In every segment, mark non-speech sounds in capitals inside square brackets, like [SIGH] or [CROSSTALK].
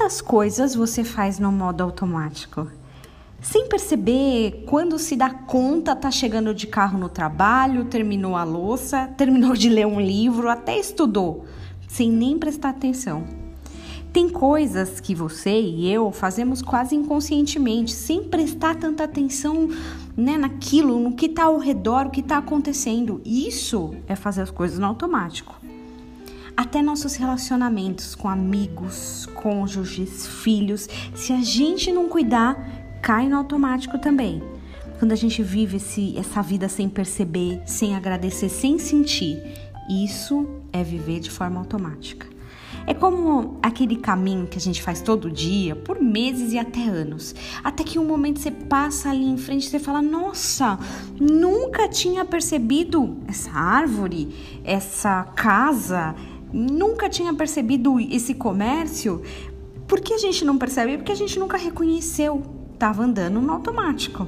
Quantas coisas você faz no modo automático? Sem perceber, quando se dá conta, tá chegando de carro no trabalho, terminou a louça, [LAUGHS] terminou de ler um livro, até estudou, sem nem prestar atenção. Tem coisas que você e eu fazemos quase inconscientemente, sem prestar tanta atenção né, naquilo, no que está ao redor, o que está acontecendo. Isso é fazer as coisas no automático. Até nossos relacionamentos com amigos, cônjuges, filhos, se a gente não cuidar, cai no automático também. Quando a gente vive esse, essa vida sem perceber, sem agradecer, sem sentir, isso é viver de forma automática. É como aquele caminho que a gente faz todo dia, por meses e até anos. Até que um momento você passa ali em frente e você fala: Nossa, nunca tinha percebido essa árvore, essa casa, nunca tinha percebido esse comércio. Por que a gente não percebe? Porque a gente nunca reconheceu, estava andando no automático.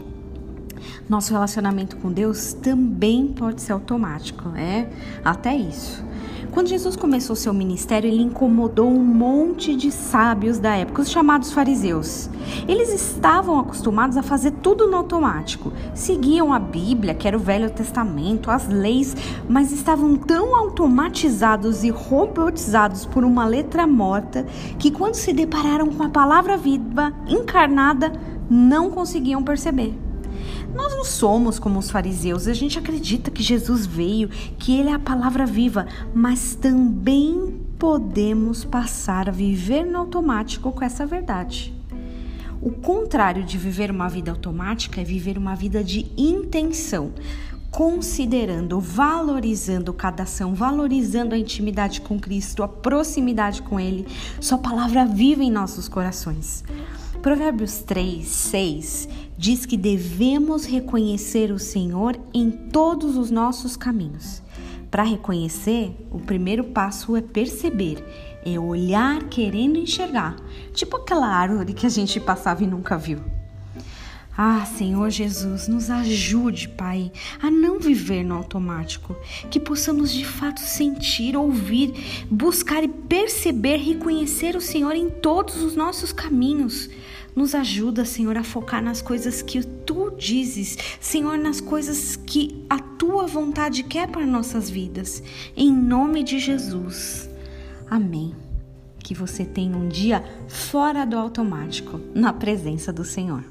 Nosso relacionamento com Deus também pode ser automático, é até isso. Quando Jesus começou seu ministério, ele incomodou um monte de sábios da época, os chamados fariseus. Eles estavam acostumados a fazer tudo no automático. Seguiam a Bíblia, que era o Velho Testamento, as leis, mas estavam tão automatizados e robotizados por uma letra morta que quando se depararam com a palavra viva encarnada, não conseguiam perceber. Nós não somos como os fariseus, a gente acredita que Jesus veio, que Ele é a palavra viva, mas também podemos passar a viver no automático com essa verdade. O contrário de viver uma vida automática é viver uma vida de intenção, considerando, valorizando cada ação, valorizando a intimidade com Cristo, a proximidade com Ele, Sua palavra viva em nossos corações. Provérbios 3, 6 diz que devemos reconhecer o Senhor em todos os nossos caminhos. Para reconhecer, o primeiro passo é perceber, é olhar querendo enxergar, tipo aquela árvore que a gente passava e nunca viu. Ah, Senhor Jesus, nos ajude, Pai, a não viver no automático, que possamos de fato sentir, ouvir, buscar e perceber, reconhecer o Senhor em todos os nossos caminhos. Nos ajuda, Senhor, a focar nas coisas que tu dizes, Senhor, nas coisas que a tua vontade quer para nossas vidas. Em nome de Jesus. Amém. Que você tenha um dia fora do automático, na presença do Senhor.